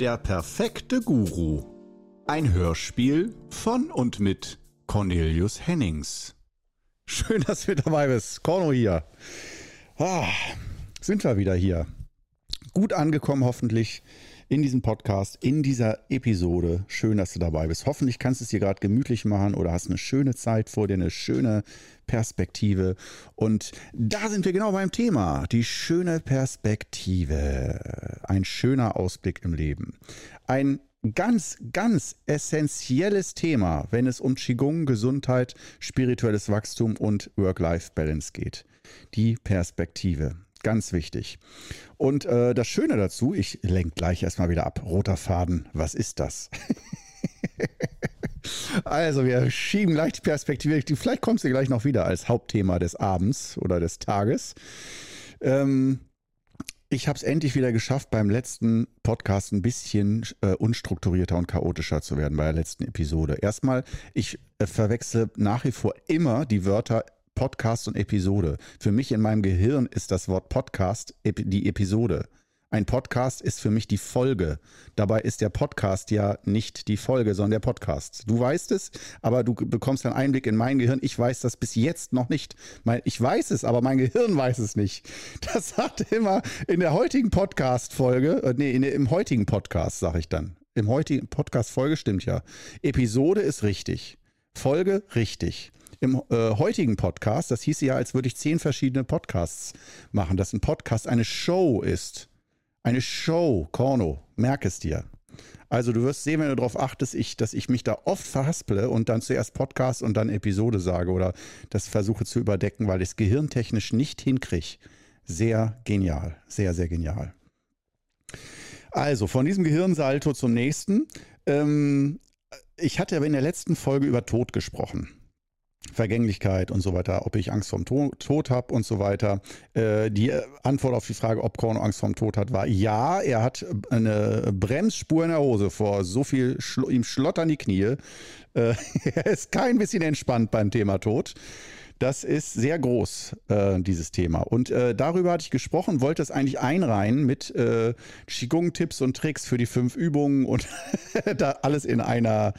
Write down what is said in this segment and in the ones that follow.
Der perfekte Guru. Ein Hörspiel von und mit Cornelius Hennings. Schön, dass du dabei bist. Corno hier. Ah, sind wir wieder hier. Gut angekommen hoffentlich in diesem Podcast, in dieser Episode. Schön, dass du dabei bist. Hoffentlich kannst du es dir gerade gemütlich machen oder hast eine schöne Zeit vor dir, eine schöne Perspektive. Und da sind wir genau beim Thema. Die schöne Perspektive. Ein schöner Ausblick im Leben. Ein ganz, ganz essentielles Thema, wenn es um Qigong, Gesundheit, spirituelles Wachstum und Work-Life-Balance geht. Die Perspektive. Ganz wichtig. Und äh, das Schöne dazu, ich lenke gleich erstmal wieder ab. Roter Faden, was ist das? also, wir schieben gleich die Perspektive. Vielleicht kommst du gleich noch wieder als Hauptthema des Abends oder des Tages. Ähm, ich habe es endlich wieder geschafft, beim letzten Podcast ein bisschen äh, unstrukturierter und chaotischer zu werden, bei der letzten Episode. Erstmal, ich äh, verwechsel nach wie vor immer die Wörter Podcast und Episode. Für mich in meinem Gehirn ist das Wort Podcast die Episode. Ein Podcast ist für mich die Folge. Dabei ist der Podcast ja nicht die Folge, sondern der Podcast. Du weißt es, aber du bekommst einen Einblick in mein Gehirn. Ich weiß das bis jetzt noch nicht. Ich weiß es, aber mein Gehirn weiß es nicht. Das hat immer in der heutigen Podcast-Folge, äh, nee, im heutigen Podcast, sage ich dann. Im heutigen Podcast-Folge stimmt ja. Episode ist richtig. Folge richtig im äh, heutigen Podcast, das hieß ja, als würde ich zehn verschiedene Podcasts machen, dass ein Podcast eine Show ist. Eine Show, Korno, merk es dir. Also du wirst sehen, wenn du darauf achtest, ich, dass ich mich da oft verhasple und dann zuerst Podcast und dann Episode sage oder das versuche zu überdecken, weil ich es gehirntechnisch nicht hinkriege. Sehr genial, sehr, sehr genial. Also von diesem Gehirnsalto zum nächsten. Ähm, ich hatte aber in der letzten Folge über Tod gesprochen. Vergänglichkeit und so weiter, ob ich Angst vorm Tod habe und so weiter. Äh, die Antwort auf die Frage, ob Korn Angst vorm Tod hat, war ja, er hat eine Bremsspur in der Hose vor so viel, Schlo ihm schlottern die Knie. Äh, er ist kein bisschen entspannt beim Thema Tod. Das ist sehr groß, äh, dieses Thema. Und äh, darüber hatte ich gesprochen, wollte es eigentlich einreihen mit äh, Qigong-Tipps und Tricks für die fünf Übungen und da alles in einer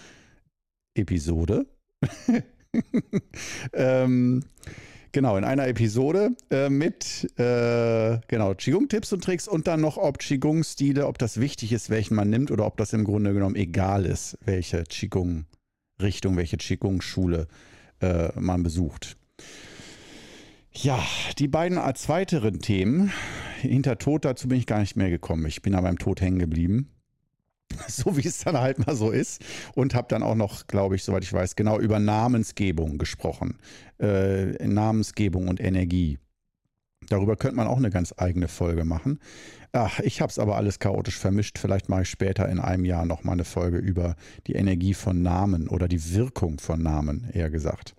Episode. ähm, genau, in einer Episode äh, mit äh, genau, Qigong-Tipps und Tricks und dann noch, ob Qigong-Stile, ob das wichtig ist, welchen man nimmt oder ob das im Grunde genommen egal ist, welche Qigong-Richtung, welche Qigong-Schule äh, man besucht. Ja, die beiden als weiteren Themen, hinter Tod, dazu bin ich gar nicht mehr gekommen. Ich bin aber beim Tod hängen geblieben. so wie es dann halt mal so ist. Und habe dann auch noch, glaube ich, soweit ich weiß, genau über Namensgebung gesprochen. Äh, Namensgebung und Energie. Darüber könnte man auch eine ganz eigene Folge machen. Ach, ich habe es aber alles chaotisch vermischt. Vielleicht mache ich später in einem Jahr nochmal eine Folge über die Energie von Namen oder die Wirkung von Namen, eher gesagt.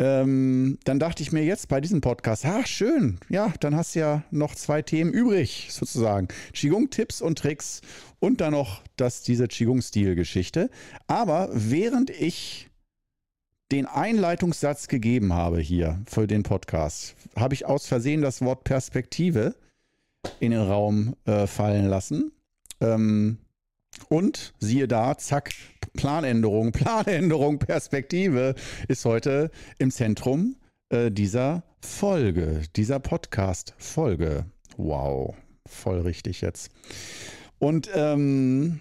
Ähm, dann dachte ich mir jetzt bei diesem Podcast, ach schön, ja, dann hast du ja noch zwei Themen übrig, sozusagen. Qigong-Tipps und Tricks und dann noch das, diese Qigong-Stil-Geschichte. Aber während ich den Einleitungssatz gegeben habe hier für den Podcast, habe ich aus Versehen das Wort Perspektive in den Raum äh, fallen lassen. Ähm, und siehe da, zack, Planänderung, Planänderung, Perspektive ist heute im Zentrum äh, dieser Folge, dieser Podcast-Folge. Wow, voll richtig jetzt. Und ähm,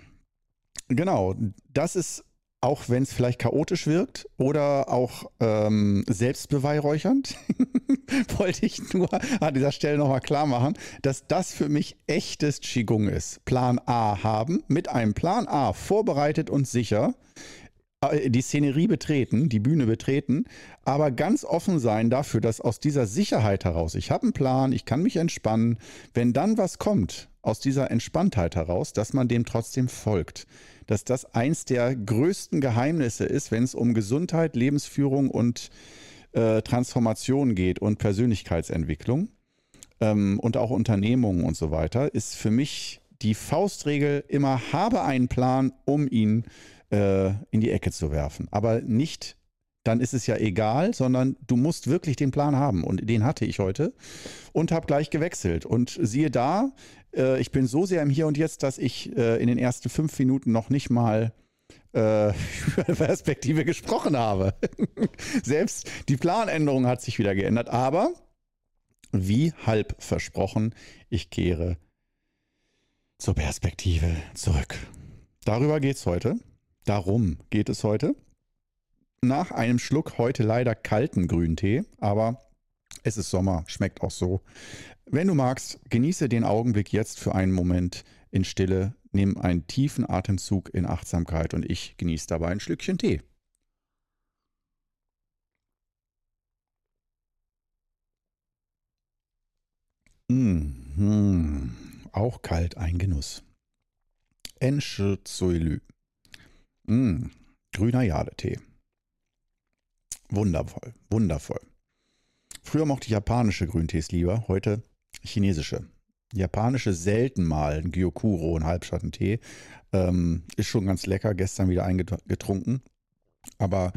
genau, das ist auch wenn es vielleicht chaotisch wirkt oder auch ähm, selbstbeweihräuchernd, wollte ich nur an dieser Stelle nochmal klar machen, dass das für mich echtes Qigong ist. Plan A haben, mit einem Plan A vorbereitet und sicher die Szenerie betreten, die Bühne betreten, aber ganz offen sein dafür, dass aus dieser Sicherheit heraus, ich habe einen Plan, ich kann mich entspannen, wenn dann was kommt, aus dieser Entspanntheit heraus, dass man dem trotzdem folgt. Dass das eins der größten Geheimnisse ist, wenn es um Gesundheit, Lebensführung und äh, Transformation geht und Persönlichkeitsentwicklung ähm, und auch Unternehmungen und so weiter, ist für mich die Faustregel immer, habe einen Plan, um ihn äh, in die Ecke zu werfen, aber nicht dann ist es ja egal, sondern du musst wirklich den Plan haben. Und den hatte ich heute und habe gleich gewechselt. Und siehe da, äh, ich bin so sehr im Hier und Jetzt, dass ich äh, in den ersten fünf Minuten noch nicht mal äh, über Perspektive gesprochen habe. Selbst die Planänderung hat sich wieder geändert. Aber wie halb versprochen, ich kehre zur Perspektive zurück. Darüber geht es heute. Darum geht es heute. Nach einem Schluck heute leider kalten Grüntee, aber es ist Sommer, schmeckt auch so. Wenn du magst, genieße den Augenblick jetzt für einen Moment in Stille, nimm einen tiefen Atemzug in Achtsamkeit und ich genieße dabei ein Schlückchen Tee. Mmh, auch kalt ein Genuss. Enschezöylü. Mmh, grüner Jadetee. Wundervoll, wundervoll. Früher mochte ich japanische Grüntees lieber, heute chinesische. Japanische selten mal, ein Gyokuro, ein Halbschattentee. Ähm, ist schon ganz lecker, gestern wieder eingetrunken. Aber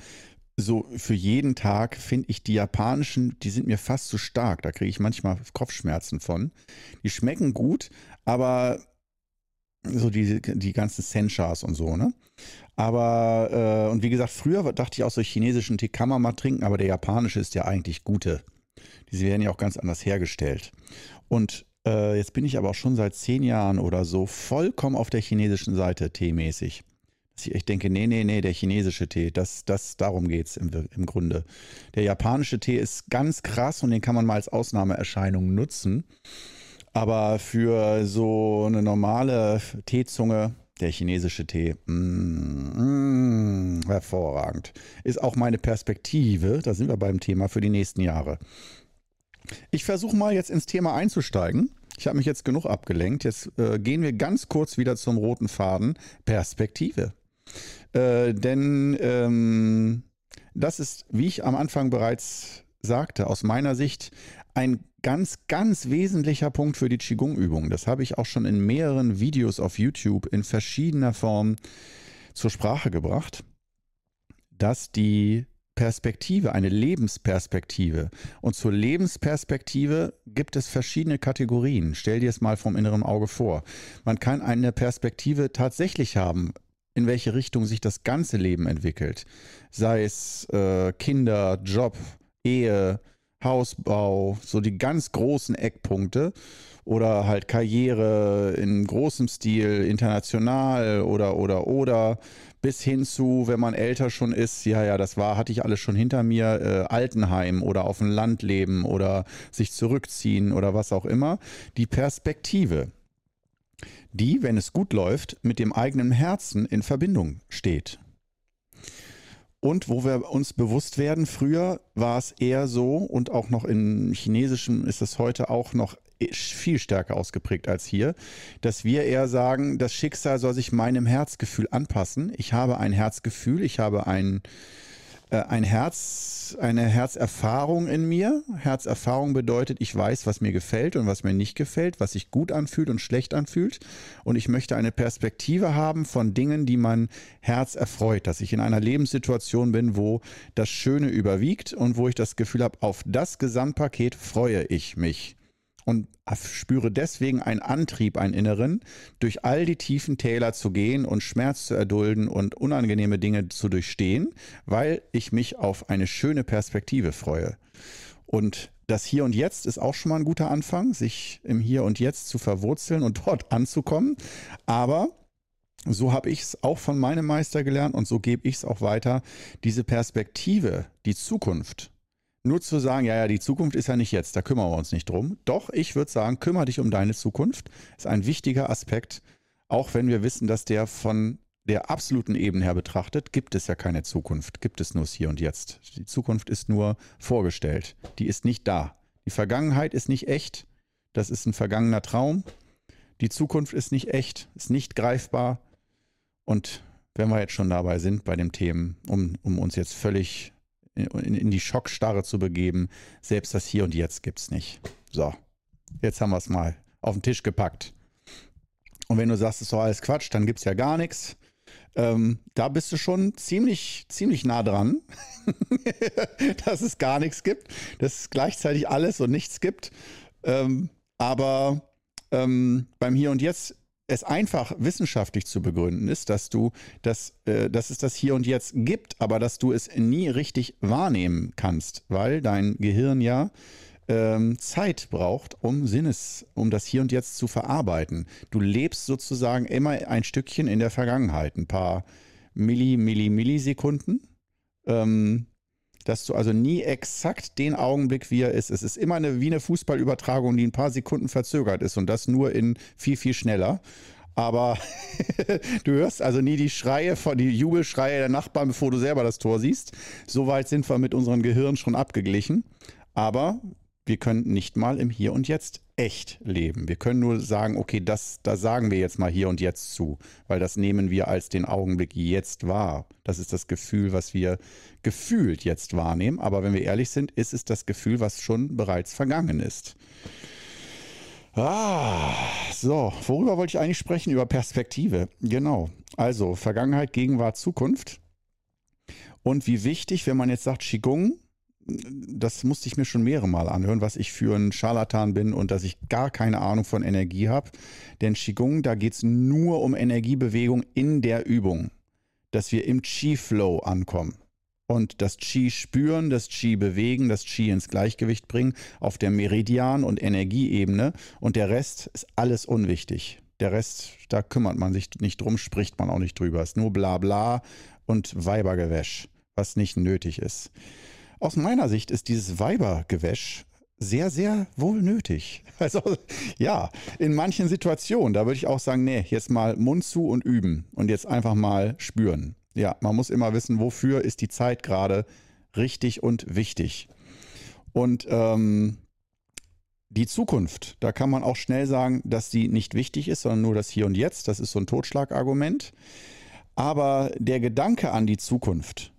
so für jeden Tag finde ich die japanischen, die sind mir fast zu stark. Da kriege ich manchmal Kopfschmerzen von. Die schmecken gut, aber so die, die ganzen Senchas und so, ne? Aber, äh, und wie gesagt, früher dachte ich auch, so chinesischen Tee kann man mal trinken, aber der japanische ist ja eigentlich gute. Diese werden ja auch ganz anders hergestellt. Und äh, jetzt bin ich aber auch schon seit zehn Jahren oder so vollkommen auf der chinesischen Seite teemäßig. Dass ich echt denke, nee, nee, nee, der chinesische Tee, das, das, darum geht es im, im Grunde. Der japanische Tee ist ganz krass und den kann man mal als Ausnahmeerscheinung nutzen. Aber für so eine normale Teezunge, der chinesische Tee, mm, mm, hervorragend. Ist auch meine Perspektive, da sind wir beim Thema für die nächsten Jahre. Ich versuche mal jetzt ins Thema einzusteigen. Ich habe mich jetzt genug abgelenkt. Jetzt äh, gehen wir ganz kurz wieder zum roten Faden Perspektive. Äh, denn ähm, das ist, wie ich am Anfang bereits sagte, aus meiner Sicht ein ganz, ganz wesentlicher Punkt für die Qigong-Übung. Das habe ich auch schon in mehreren Videos auf YouTube in verschiedener Form zur Sprache gebracht, dass die Perspektive, eine Lebensperspektive. Und zur Lebensperspektive gibt es verschiedene Kategorien. Stell dir es mal vom inneren Auge vor. Man kann eine Perspektive tatsächlich haben, in welche Richtung sich das ganze Leben entwickelt. Sei es äh, Kinder, Job, Ehe, Hausbau, so die ganz großen Eckpunkte oder halt Karriere in großem Stil, international oder oder oder bis hin zu, wenn man älter schon ist, ja, ja, das war, hatte ich alles schon hinter mir, äh, Altenheim oder auf dem Land leben oder sich zurückziehen oder was auch immer. Die Perspektive, die, wenn es gut läuft, mit dem eigenen Herzen in Verbindung steht. Und wo wir uns bewusst werden, früher war es eher so und auch noch im Chinesischen ist es heute auch noch viel stärker ausgeprägt als hier, dass wir eher sagen, das Schicksal soll sich meinem Herzgefühl anpassen. Ich habe ein Herzgefühl, ich habe ein, äh, ein Herz, eine Herzerfahrung in mir. Herzerfahrung bedeutet, ich weiß, was mir gefällt und was mir nicht gefällt, was sich gut anfühlt und schlecht anfühlt. Und ich möchte eine Perspektive haben von Dingen, die mein Herz erfreut, dass ich in einer Lebenssituation bin, wo das Schöne überwiegt und wo ich das Gefühl habe, auf das Gesamtpaket freue ich mich und spüre deswegen einen Antrieb, einen inneren, durch all die tiefen Täler zu gehen und Schmerz zu erdulden und unangenehme Dinge zu durchstehen, weil ich mich auf eine schöne Perspektive freue. Und das Hier und Jetzt ist auch schon mal ein guter Anfang, sich im Hier und Jetzt zu verwurzeln und dort anzukommen. Aber so habe ich es auch von meinem Meister gelernt und so gebe ich es auch weiter. Diese Perspektive, die Zukunft, nur zu sagen, ja, ja, die Zukunft ist ja nicht jetzt, da kümmern wir uns nicht drum. Doch, ich würde sagen, kümmere dich um deine Zukunft. Ist ein wichtiger Aspekt, auch wenn wir wissen, dass der von der absoluten Ebene her betrachtet, gibt es ja keine Zukunft, gibt es nur das Hier und Jetzt. Die Zukunft ist nur vorgestellt, die ist nicht da. Die Vergangenheit ist nicht echt, das ist ein vergangener Traum. Die Zukunft ist nicht echt, ist nicht greifbar. Und wenn wir jetzt schon dabei sind bei dem Themen, um, um uns jetzt völlig in, in die Schockstarre zu begeben. Selbst das Hier und Jetzt gibt es nicht. So, jetzt haben wir es mal auf den Tisch gepackt. Und wenn du sagst, es ist doch alles Quatsch, dann gibt es ja gar nichts. Ähm, da bist du schon ziemlich, ziemlich nah dran, dass es gar nichts gibt, dass es gleichzeitig alles und nichts gibt. Ähm, aber ähm, beim Hier und Jetzt es einfach wissenschaftlich zu begründen ist, dass du, dass, äh, dass es das Hier und Jetzt gibt, aber dass du es nie richtig wahrnehmen kannst, weil dein Gehirn ja ähm, Zeit braucht, um Sinnes, um das Hier und Jetzt zu verarbeiten. Du lebst sozusagen immer ein Stückchen in der Vergangenheit, ein paar Milli, Milli, Millisekunden. Ähm, dass du also nie exakt den Augenblick, wie er ist. Es ist immer eine, wie eine Fußballübertragung, die ein paar Sekunden verzögert ist und das nur in viel, viel schneller. Aber du hörst also nie die Schreie von die Jubelschreie der Nachbarn, bevor du selber das Tor siehst. Soweit sind wir mit unserem Gehirn schon abgeglichen. Aber wir können nicht mal im Hier und Jetzt echt leben. Wir können nur sagen, okay, das, da sagen wir jetzt mal hier und jetzt zu, weil das nehmen wir als den Augenblick jetzt wahr. Das ist das Gefühl, was wir gefühlt jetzt wahrnehmen. Aber wenn wir ehrlich sind, ist es das Gefühl, was schon bereits vergangen ist. Ah, so, worüber wollte ich eigentlich sprechen? Über Perspektive. Genau. Also Vergangenheit, Gegenwart, Zukunft. Und wie wichtig, wenn man jetzt sagt, Qigong das musste ich mir schon mehrere Mal anhören, was ich für ein Scharlatan bin und dass ich gar keine Ahnung von Energie habe. Denn Qigong, da geht es nur um Energiebewegung in der Übung, dass wir im Qi-Flow ankommen und das Qi spüren, das Qi bewegen, das Qi ins Gleichgewicht bringen auf der Meridian- und Energieebene und der Rest ist alles unwichtig. Der Rest, da kümmert man sich nicht drum, spricht man auch nicht drüber. Es ist nur Blabla und Weibergewäsch, was nicht nötig ist. Aus meiner Sicht ist dieses Weibergewäsch sehr, sehr wohl nötig. Also ja, in manchen Situationen, da würde ich auch sagen, nee, jetzt mal Mund zu und üben und jetzt einfach mal spüren. Ja, man muss immer wissen, wofür ist die Zeit gerade richtig und wichtig. Und ähm, die Zukunft, da kann man auch schnell sagen, dass die nicht wichtig ist, sondern nur das Hier und Jetzt. Das ist so ein Totschlagargument. Aber der Gedanke an die Zukunft,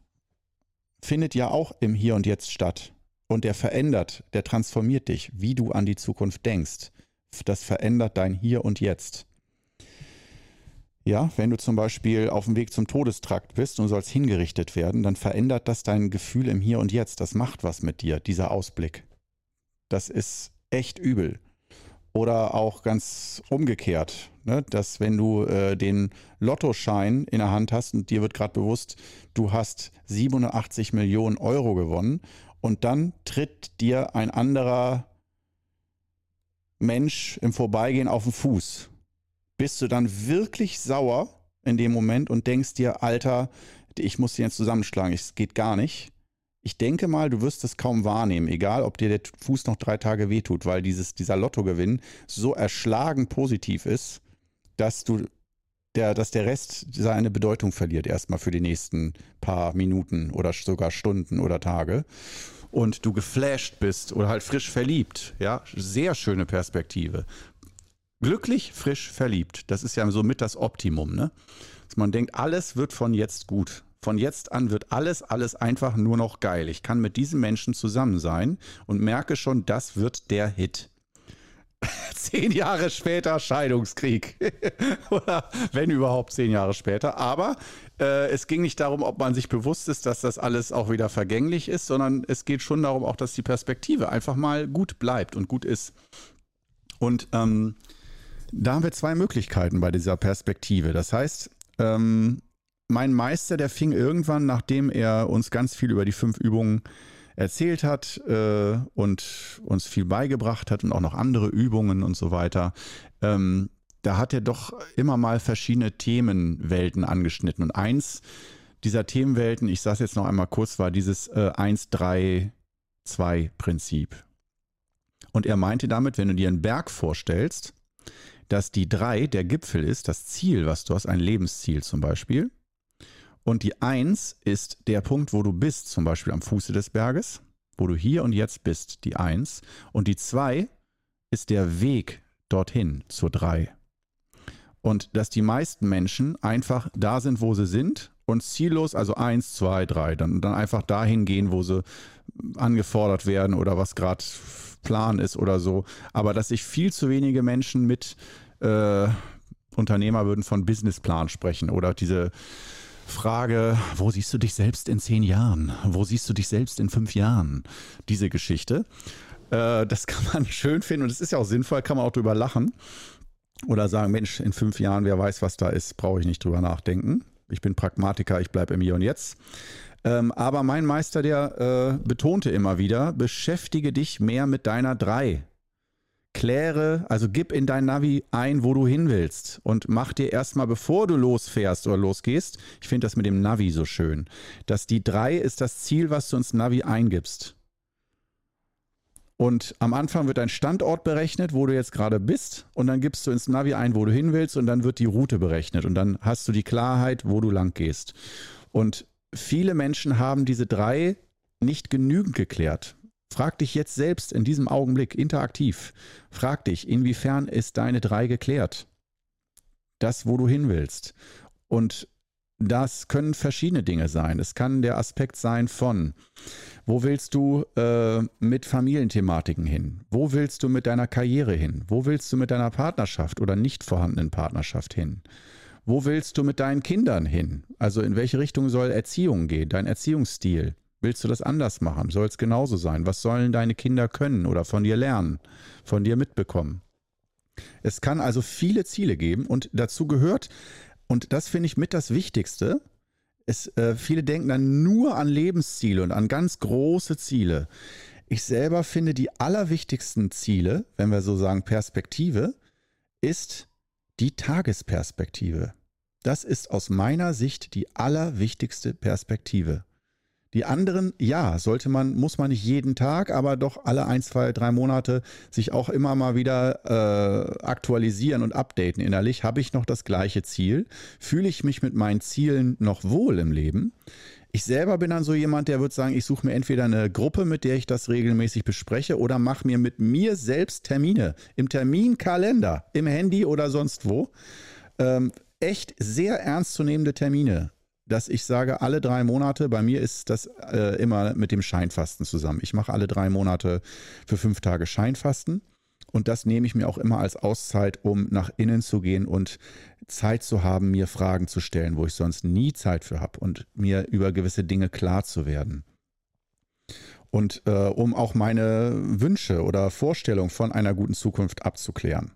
findet ja auch im Hier und Jetzt statt. Und der verändert, der transformiert dich, wie du an die Zukunft denkst. Das verändert dein Hier und Jetzt. Ja, wenn du zum Beispiel auf dem Weg zum Todestrakt bist und sollst hingerichtet werden, dann verändert das dein Gefühl im Hier und Jetzt. Das macht was mit dir, dieser Ausblick. Das ist echt übel. Oder auch ganz umgekehrt, ne? dass wenn du äh, den Lottoschein in der Hand hast und dir wird gerade bewusst, du hast 87 Millionen Euro gewonnen und dann tritt dir ein anderer Mensch im Vorbeigehen auf den Fuß. Bist du dann wirklich sauer in dem Moment und denkst dir, Alter, ich muss den jetzt zusammenschlagen, es geht gar nicht ich denke mal, du wirst es kaum wahrnehmen, egal ob dir der Fuß noch drei Tage wehtut, weil dieses, dieser Lottogewinn so erschlagen positiv ist, dass du der, dass der Rest seine Bedeutung verliert, erstmal für die nächsten paar Minuten oder sogar Stunden oder Tage. Und du geflasht bist oder halt frisch verliebt. Ja, sehr schöne Perspektive. Glücklich, frisch verliebt. Das ist ja so mit das Optimum, ne? Dass man denkt, alles wird von jetzt gut. Von jetzt an wird alles, alles einfach nur noch geil. Ich kann mit diesem Menschen zusammen sein und merke schon, das wird der Hit. zehn Jahre später Scheidungskrieg. Oder wenn überhaupt zehn Jahre später. Aber äh, es ging nicht darum, ob man sich bewusst ist, dass das alles auch wieder vergänglich ist, sondern es geht schon darum, auch, dass die Perspektive einfach mal gut bleibt und gut ist. Und ähm, da haben wir zwei Möglichkeiten bei dieser Perspektive. Das heißt, ähm, mein Meister, der fing irgendwann, nachdem er uns ganz viel über die fünf Übungen erzählt hat äh, und uns viel beigebracht hat und auch noch andere Übungen und so weiter, ähm, da hat er doch immer mal verschiedene Themenwelten angeschnitten. Und eins dieser Themenwelten, ich sage es jetzt noch einmal kurz, war dieses äh, 1-3-2-Prinzip. Und er meinte damit, wenn du dir einen Berg vorstellst, dass die 3 der Gipfel ist, das Ziel, was du hast, ein Lebensziel zum Beispiel. Und die Eins ist der Punkt, wo du bist, zum Beispiel am Fuße des Berges, wo du hier und jetzt bist, die Eins. Und die Zwei ist der Weg dorthin zur Drei. Und dass die meisten Menschen einfach da sind, wo sie sind und ziellos, also eins, zwei, drei, dann, dann einfach dahin gehen, wo sie angefordert werden oder was gerade Plan ist oder so. Aber dass sich viel zu wenige Menschen mit äh, Unternehmer würden von Businessplan sprechen oder diese Frage, wo siehst du dich selbst in zehn Jahren? Wo siehst du dich selbst in fünf Jahren? Diese Geschichte. Äh, das kann man schön finden und es ist ja auch sinnvoll, kann man auch drüber lachen. Oder sagen, Mensch, in fünf Jahren, wer weiß, was da ist, brauche ich nicht drüber nachdenken. Ich bin Pragmatiker, ich bleibe im Hier und Jetzt. Ähm, aber mein Meister, der äh, betonte immer wieder, beschäftige dich mehr mit deiner drei. Kläre, also gib in dein Navi ein, wo du hin willst und mach dir erstmal, bevor du losfährst oder losgehst, ich finde das mit dem Navi so schön, dass die drei ist das Ziel, was du ins Navi eingibst. Und am Anfang wird dein Standort berechnet, wo du jetzt gerade bist. Und dann gibst du ins Navi ein, wo du hin willst. Und dann wird die Route berechnet. Und dann hast du die Klarheit, wo du lang gehst. Und viele Menschen haben diese drei nicht genügend geklärt. Frag dich jetzt selbst in diesem Augenblick interaktiv. Frag dich, inwiefern ist deine drei geklärt? Das, wo du hin willst. Und das können verschiedene Dinge sein. Es kann der Aspekt sein von, wo willst du äh, mit Familienthematiken hin? Wo willst du mit deiner Karriere hin? Wo willst du mit deiner Partnerschaft oder nicht vorhandenen Partnerschaft hin? Wo willst du mit deinen Kindern hin? Also in welche Richtung soll Erziehung gehen, dein Erziehungsstil? Willst du das anders machen? Soll es genauso sein? Was sollen deine Kinder können oder von dir lernen, von dir mitbekommen? Es kann also viele Ziele geben und dazu gehört und das finde ich mit das Wichtigste. Es, äh, viele denken dann nur an Lebensziele und an ganz große Ziele. Ich selber finde, die allerwichtigsten Ziele, wenn wir so sagen Perspektive, ist die Tagesperspektive. Das ist aus meiner Sicht die allerwichtigste Perspektive. Die anderen, ja, sollte man, muss man nicht jeden Tag, aber doch alle ein, zwei, drei Monate sich auch immer mal wieder äh, aktualisieren und updaten innerlich. Habe ich noch das gleiche Ziel? Fühle ich mich mit meinen Zielen noch wohl im Leben? Ich selber bin dann so jemand, der würde sagen, ich suche mir entweder eine Gruppe, mit der ich das regelmäßig bespreche, oder mache mir mit mir selbst Termine im Terminkalender, im Handy oder sonst wo. Ähm, echt sehr ernstzunehmende Termine dass ich sage, alle drei Monate, bei mir ist das äh, immer mit dem Scheinfasten zusammen. Ich mache alle drei Monate für fünf Tage Scheinfasten. Und das nehme ich mir auch immer als Auszeit, um nach innen zu gehen und Zeit zu haben, mir Fragen zu stellen, wo ich sonst nie Zeit für habe und mir über gewisse Dinge klar zu werden. Und äh, um auch meine Wünsche oder Vorstellungen von einer guten Zukunft abzuklären.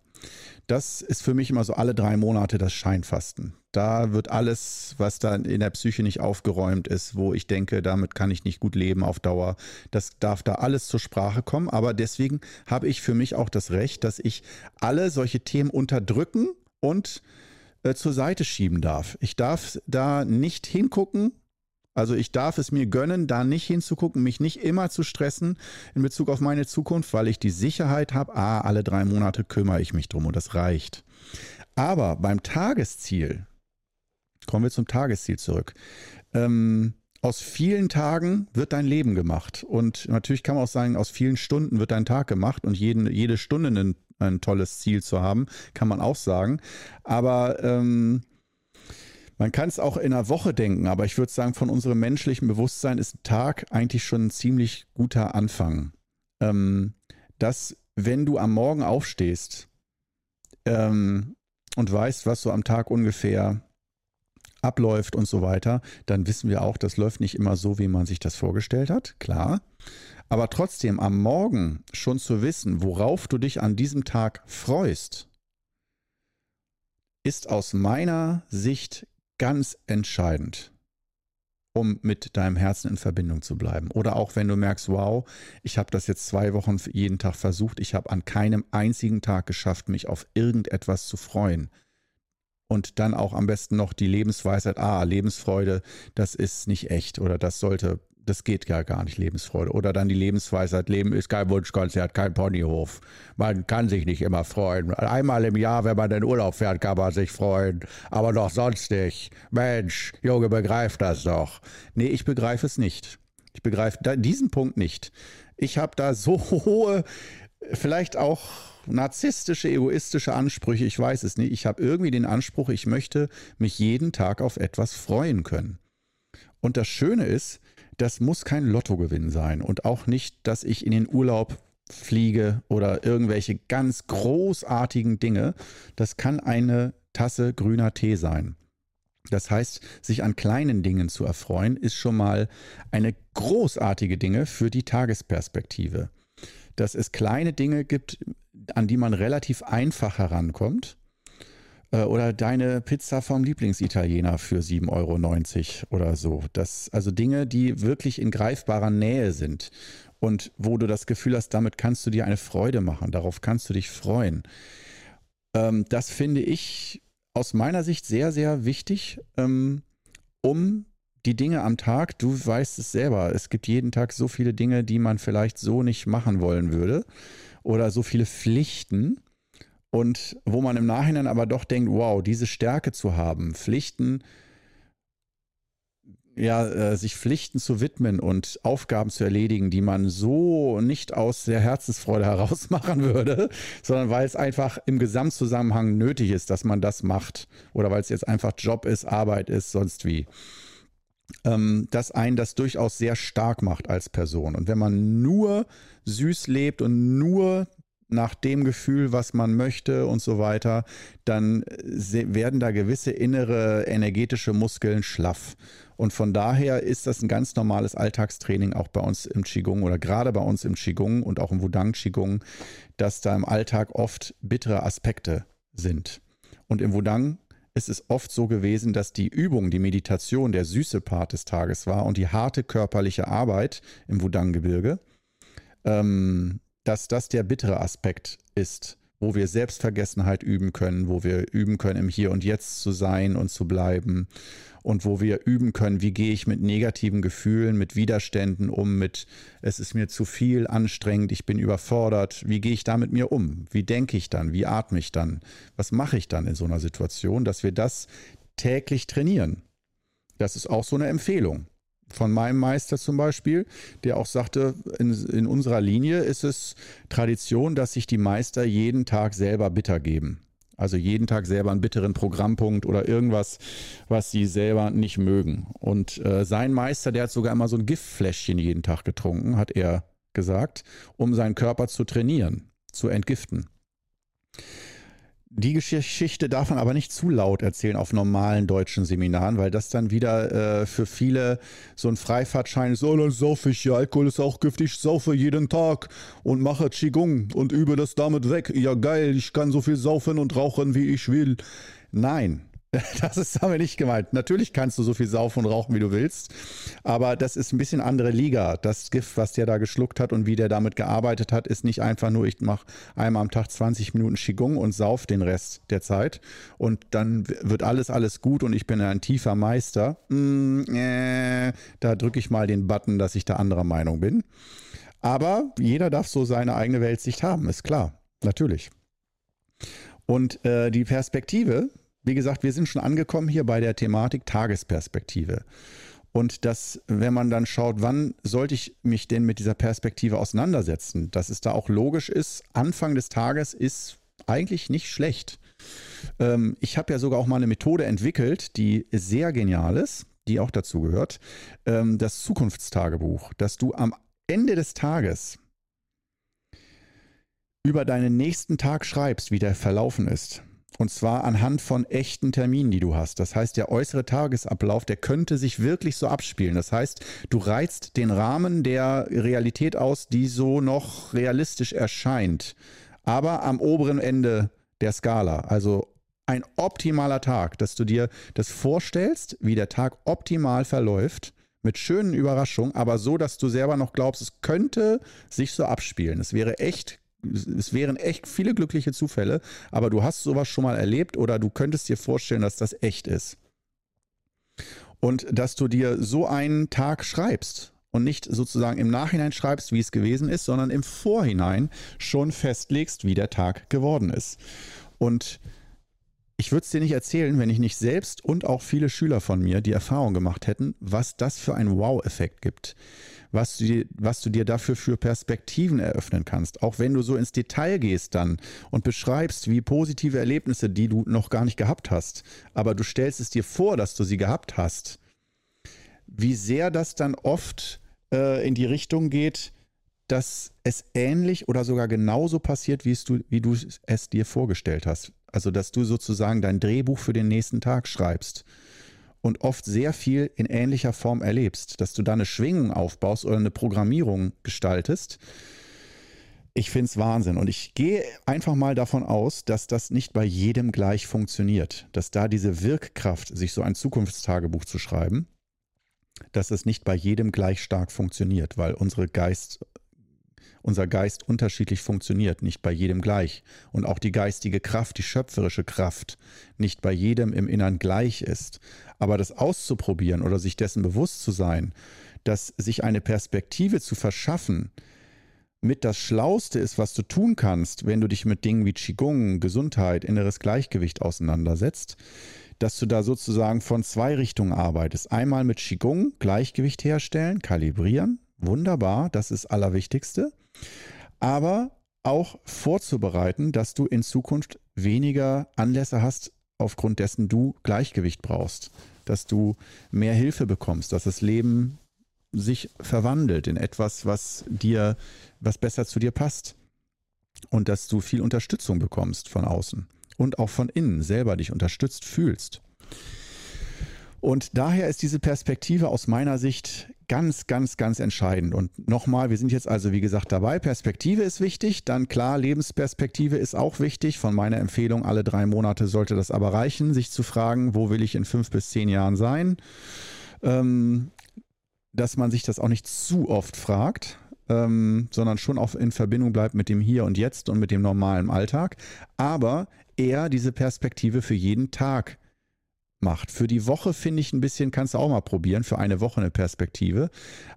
Das ist für mich immer so alle drei Monate das Scheinfasten. Da wird alles, was da in der Psyche nicht aufgeräumt ist, wo ich denke, damit kann ich nicht gut leben auf Dauer, das darf da alles zur Sprache kommen. Aber deswegen habe ich für mich auch das Recht, dass ich alle solche Themen unterdrücken und äh, zur Seite schieben darf. Ich darf da nicht hingucken, also ich darf es mir gönnen, da nicht hinzugucken, mich nicht immer zu stressen in Bezug auf meine Zukunft, weil ich die Sicherheit habe, ah, alle drei Monate kümmere ich mich drum und das reicht. Aber beim Tagesziel, kommen wir zum Tagesziel zurück. Ähm, aus vielen Tagen wird dein Leben gemacht. Und natürlich kann man auch sagen, aus vielen Stunden wird dein Tag gemacht und jeden, jede Stunde ein, ein tolles Ziel zu haben, kann man auch sagen. Aber ähm, man kann es auch in einer Woche denken, aber ich würde sagen, von unserem menschlichen Bewusstsein ist ein Tag eigentlich schon ein ziemlich guter Anfang. Ähm, dass, wenn du am Morgen aufstehst ähm, und weißt, was so am Tag ungefähr abläuft und so weiter, dann wissen wir auch, das läuft nicht immer so, wie man sich das vorgestellt hat, klar. Aber trotzdem am Morgen schon zu wissen, worauf du dich an diesem Tag freust, ist aus meiner Sicht ganz entscheidend, um mit deinem Herzen in Verbindung zu bleiben. Oder auch wenn du merkst, wow, ich habe das jetzt zwei Wochen jeden Tag versucht, ich habe an keinem einzigen Tag geschafft, mich auf irgendetwas zu freuen. Und dann auch am besten noch die Lebensweisheit, ah, Lebensfreude, das ist nicht echt oder das sollte das geht ja gar nicht, Lebensfreude. Oder dann die Lebensweisheit, Leben ist kein Wunschkonzert, kein Ponyhof. Man kann sich nicht immer freuen. Einmal im Jahr, wenn man in Urlaub fährt, kann man sich freuen, aber doch sonst nicht. Mensch, Junge, begreift das doch. Nee, ich begreife es nicht. Ich begreife diesen Punkt nicht. Ich habe da so hohe, vielleicht auch narzisstische, egoistische Ansprüche, ich weiß es nicht. Ich habe irgendwie den Anspruch, ich möchte mich jeden Tag auf etwas freuen können. Und das Schöne ist, das muss kein Lottogewinn sein und auch nicht, dass ich in den Urlaub fliege oder irgendwelche ganz großartigen Dinge. Das kann eine Tasse grüner Tee sein. Das heißt, sich an kleinen Dingen zu erfreuen, ist schon mal eine großartige Dinge für die Tagesperspektive. Dass es kleine Dinge gibt, an die man relativ einfach herankommt. Äh, oder deine Pizza vom Lieblingsitaliener für 7,90 Euro oder so. Das, also Dinge, die wirklich in greifbarer Nähe sind und wo du das Gefühl hast, damit kannst du dir eine Freude machen, darauf kannst du dich freuen. Ähm, das finde ich aus meiner Sicht sehr, sehr wichtig, ähm, um die Dinge am Tag, du weißt es selber, es gibt jeden Tag so viele Dinge, die man vielleicht so nicht machen wollen würde oder so viele Pflichten und wo man im Nachhinein aber doch denkt, wow, diese Stärke zu haben, Pflichten ja, äh, sich Pflichten zu widmen und Aufgaben zu erledigen, die man so nicht aus der Herzensfreude heraus machen würde, sondern weil es einfach im Gesamtzusammenhang nötig ist, dass man das macht oder weil es jetzt einfach Job ist, Arbeit ist, sonst wie. Ähm, dass einen das durchaus sehr stark macht als Person. Und wenn man nur süß lebt und nur nach dem Gefühl, was man möchte und so weiter, dann äh, werden da gewisse innere energetische Muskeln schlaff. Und von daher ist das ein ganz normales Alltagstraining auch bei uns im Qigong oder gerade bei uns im Qigong und auch im Wudang Qigong, dass da im Alltag oft bittere Aspekte sind. Und im Wudang ist es oft so gewesen, dass die Übung, die Meditation der süße Part des Tages war und die harte körperliche Arbeit im Wudang-Gebirge, ähm, dass das der bittere Aspekt ist wo wir Selbstvergessenheit üben können, wo wir üben können, im Hier und Jetzt zu sein und zu bleiben und wo wir üben können, wie gehe ich mit negativen Gefühlen, mit Widerständen um, mit es ist mir zu viel, anstrengend, ich bin überfordert, wie gehe ich da mit mir um, wie denke ich dann, wie atme ich dann, was mache ich dann in so einer Situation, dass wir das täglich trainieren. Das ist auch so eine Empfehlung von meinem Meister zum Beispiel, der auch sagte, in, in, unserer Linie ist es Tradition, dass sich die Meister jeden Tag selber bitter geben. Also jeden Tag selber einen bitteren Programmpunkt oder irgendwas, was sie selber nicht mögen. Und äh, sein Meister, der hat sogar immer so ein Giftfläschchen jeden Tag getrunken, hat er gesagt, um seinen Körper zu trainieren, zu entgiften. Die Geschichte darf man aber nicht zu laut erzählen auf normalen deutschen Seminaren, weil das dann wieder äh, für viele so ein Freifahrtschein ist. Oh, dann saufe ich ja, Alkohol ist auch giftig, ich saufe jeden Tag und mache Qigong und übe das damit weg. Ja, geil, ich kann so viel saufen und rauchen, wie ich will. Nein, Das ist aber nicht gemeint. Natürlich kannst du so viel saufen und rauchen, wie du willst, aber das ist ein bisschen andere Liga. Das Gift, was der da geschluckt hat und wie der damit gearbeitet hat, ist nicht einfach nur, ich mache einmal am Tag 20 Minuten Qigong und sauf den Rest der Zeit und dann wird alles, alles gut und ich bin ein tiefer Meister. Mm, äh, da drücke ich mal den Button, dass ich da anderer Meinung bin. Aber jeder darf so seine eigene Weltsicht haben, ist klar. Natürlich. Und äh, die Perspektive, wie gesagt, wir sind schon angekommen hier bei der Thematik Tagesperspektive. Und das, wenn man dann schaut, wann sollte ich mich denn mit dieser Perspektive auseinandersetzen, dass es da auch logisch ist, Anfang des Tages ist eigentlich nicht schlecht. Ähm, ich habe ja sogar auch mal eine Methode entwickelt, die sehr genial ist, die auch dazu gehört, ähm, das Zukunftstagebuch, dass du am Ende des Tages über deinen nächsten Tag schreibst, wie der verlaufen ist. Und zwar anhand von echten Terminen, die du hast. Das heißt, der äußere Tagesablauf, der könnte sich wirklich so abspielen. Das heißt, du reizt den Rahmen der Realität aus, die so noch realistisch erscheint. Aber am oberen Ende der Skala. Also ein optimaler Tag, dass du dir das vorstellst, wie der Tag optimal verläuft mit schönen Überraschungen, aber so, dass du selber noch glaubst, es könnte sich so abspielen. Es wäre echt es wären echt viele glückliche Zufälle, aber du hast sowas schon mal erlebt oder du könntest dir vorstellen, dass das echt ist. Und dass du dir so einen Tag schreibst und nicht sozusagen im Nachhinein schreibst, wie es gewesen ist, sondern im Vorhinein schon festlegst, wie der Tag geworden ist. Und ich würde es dir nicht erzählen, wenn ich nicht selbst und auch viele Schüler von mir die Erfahrung gemacht hätten, was das für einen Wow-Effekt gibt was du, dir, was du dir dafür für Perspektiven eröffnen kannst. Auch wenn du so ins Detail gehst dann und beschreibst, wie positive Erlebnisse, die du noch gar nicht gehabt hast, aber du stellst es dir vor, dass du sie gehabt hast, wie sehr das dann oft äh, in die Richtung geht, dass es ähnlich oder sogar genauso passiert, wie, es du, wie du es dir vorgestellt hast. Also, dass du sozusagen dein Drehbuch für den nächsten Tag schreibst und oft sehr viel in ähnlicher Form erlebst, dass du da eine Schwingung aufbaust oder eine Programmierung gestaltest. Ich finde es Wahnsinn und ich gehe einfach mal davon aus, dass das nicht bei jedem gleich funktioniert, dass da diese Wirkkraft, sich so ein Zukunftstagebuch zu schreiben, dass es nicht bei jedem gleich stark funktioniert, weil unsere Geist, unser Geist unterschiedlich funktioniert, nicht bei jedem gleich. Und auch die geistige Kraft, die schöpferische Kraft, nicht bei jedem im Innern gleich ist. Aber das auszuprobieren oder sich dessen bewusst zu sein, dass sich eine Perspektive zu verschaffen, mit das Schlauste ist, was du tun kannst, wenn du dich mit Dingen wie Qigong, Gesundheit, inneres Gleichgewicht auseinandersetzt, dass du da sozusagen von zwei Richtungen arbeitest. Einmal mit Qigong, Gleichgewicht herstellen, kalibrieren, wunderbar, das ist Allerwichtigste. Aber auch vorzubereiten, dass du in Zukunft weniger Anlässe hast, aufgrund dessen du Gleichgewicht brauchst, dass du mehr Hilfe bekommst, dass das Leben sich verwandelt in etwas, was dir, was besser zu dir passt. Und dass du viel Unterstützung bekommst von außen und auch von innen selber dich unterstützt fühlst. Und daher ist diese Perspektive aus meiner Sicht ganz, ganz, ganz entscheidend. Und nochmal, wir sind jetzt also, wie gesagt, dabei. Perspektive ist wichtig. Dann klar, Lebensperspektive ist auch wichtig. Von meiner Empfehlung, alle drei Monate sollte das aber reichen, sich zu fragen, wo will ich in fünf bis zehn Jahren sein? Ähm, dass man sich das auch nicht zu oft fragt. Ähm, sondern schon auch in Verbindung bleibt mit dem Hier und Jetzt und mit dem normalen Alltag. Aber eher diese Perspektive für jeden Tag macht. Für die Woche finde ich ein bisschen, kannst du auch mal probieren, für eine Woche eine Perspektive.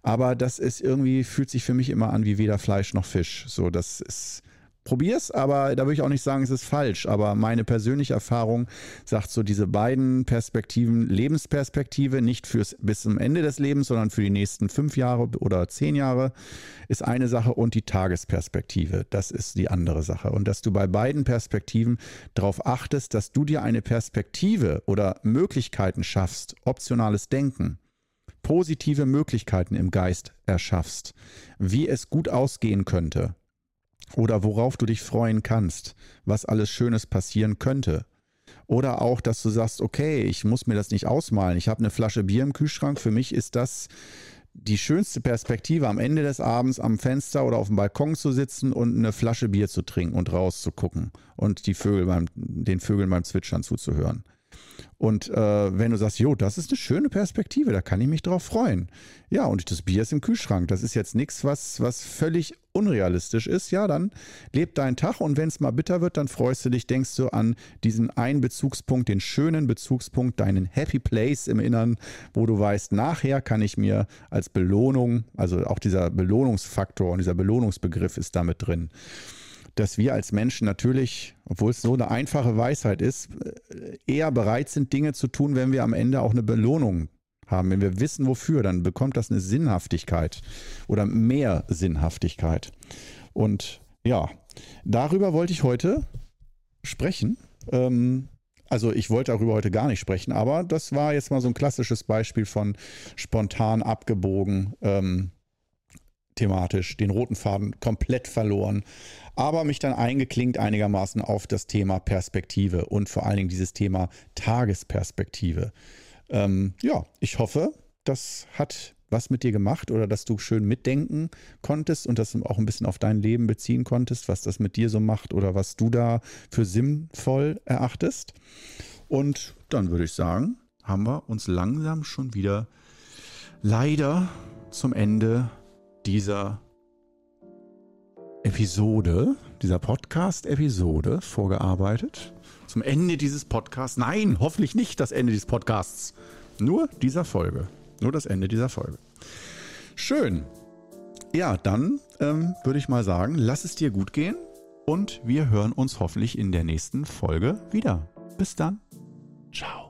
Aber das ist irgendwie, fühlt sich für mich immer an wie weder Fleisch noch Fisch. So, das ist probier's, aber da würde ich auch nicht sagen, es ist falsch. Aber meine persönliche Erfahrung sagt so, diese beiden Perspektiven, Lebensperspektive, nicht fürs bis zum Ende des Lebens, sondern für die nächsten fünf Jahre oder zehn Jahre, ist eine Sache und die Tagesperspektive, das ist die andere Sache. Und dass du bei beiden Perspektiven darauf achtest, dass du dir eine Perspektive oder Möglichkeiten schaffst, optionales Denken positive Möglichkeiten im Geist erschaffst, wie es gut ausgehen könnte, oder worauf du dich freuen kannst, was alles Schönes passieren könnte. Oder auch, dass du sagst, okay, ich muss mir das nicht ausmalen. Ich habe eine Flasche Bier im Kühlschrank. Für mich ist das die schönste Perspektive, am Ende des Abends am Fenster oder auf dem Balkon zu sitzen und eine Flasche Bier zu trinken und rauszugucken und die Vögel beim, den Vögeln beim Zwitschern zuzuhören. Und äh, wenn du sagst, jo, das ist eine schöne Perspektive, da kann ich mich drauf freuen. Ja, und das Bier ist im Kühlschrank. Das ist jetzt nichts, was, was völlig unrealistisch ist. Ja, dann lebt dein Tag und wenn es mal bitter wird, dann freust du dich, denkst du an diesen einen Bezugspunkt, den schönen Bezugspunkt, deinen Happy Place im Innern, wo du weißt, nachher kann ich mir als Belohnung, also auch dieser Belohnungsfaktor und dieser Belohnungsbegriff ist damit drin dass wir als Menschen natürlich, obwohl es so eine einfache Weisheit ist, äh, eher bereit sind, Dinge zu tun, wenn wir am Ende auch eine Belohnung haben. Wenn wir wissen, wofür, dann bekommt das eine Sinnhaftigkeit oder mehr Sinnhaftigkeit. Und ja, darüber wollte ich heute sprechen. Ähm, also ich wollte darüber heute gar nicht sprechen, aber das war jetzt mal so ein klassisches Beispiel von spontan abgebogen. Ähm, thematisch den roten Faden komplett verloren, aber mich dann eingeklinkt einigermaßen auf das Thema Perspektive und vor allen Dingen dieses Thema Tagesperspektive. Ähm, ja, ich hoffe, das hat was mit dir gemacht oder dass du schön mitdenken konntest und das auch ein bisschen auf dein Leben beziehen konntest, was das mit dir so macht oder was du da für sinnvoll erachtest. Und dann würde ich sagen, haben wir uns langsam schon wieder leider zum Ende dieser Episode, dieser Podcast-Episode vorgearbeitet. Zum Ende dieses Podcasts. Nein, hoffentlich nicht das Ende dieses Podcasts. Nur dieser Folge. Nur das Ende dieser Folge. Schön. Ja, dann ähm, würde ich mal sagen, lass es dir gut gehen und wir hören uns hoffentlich in der nächsten Folge wieder. Bis dann. Ciao.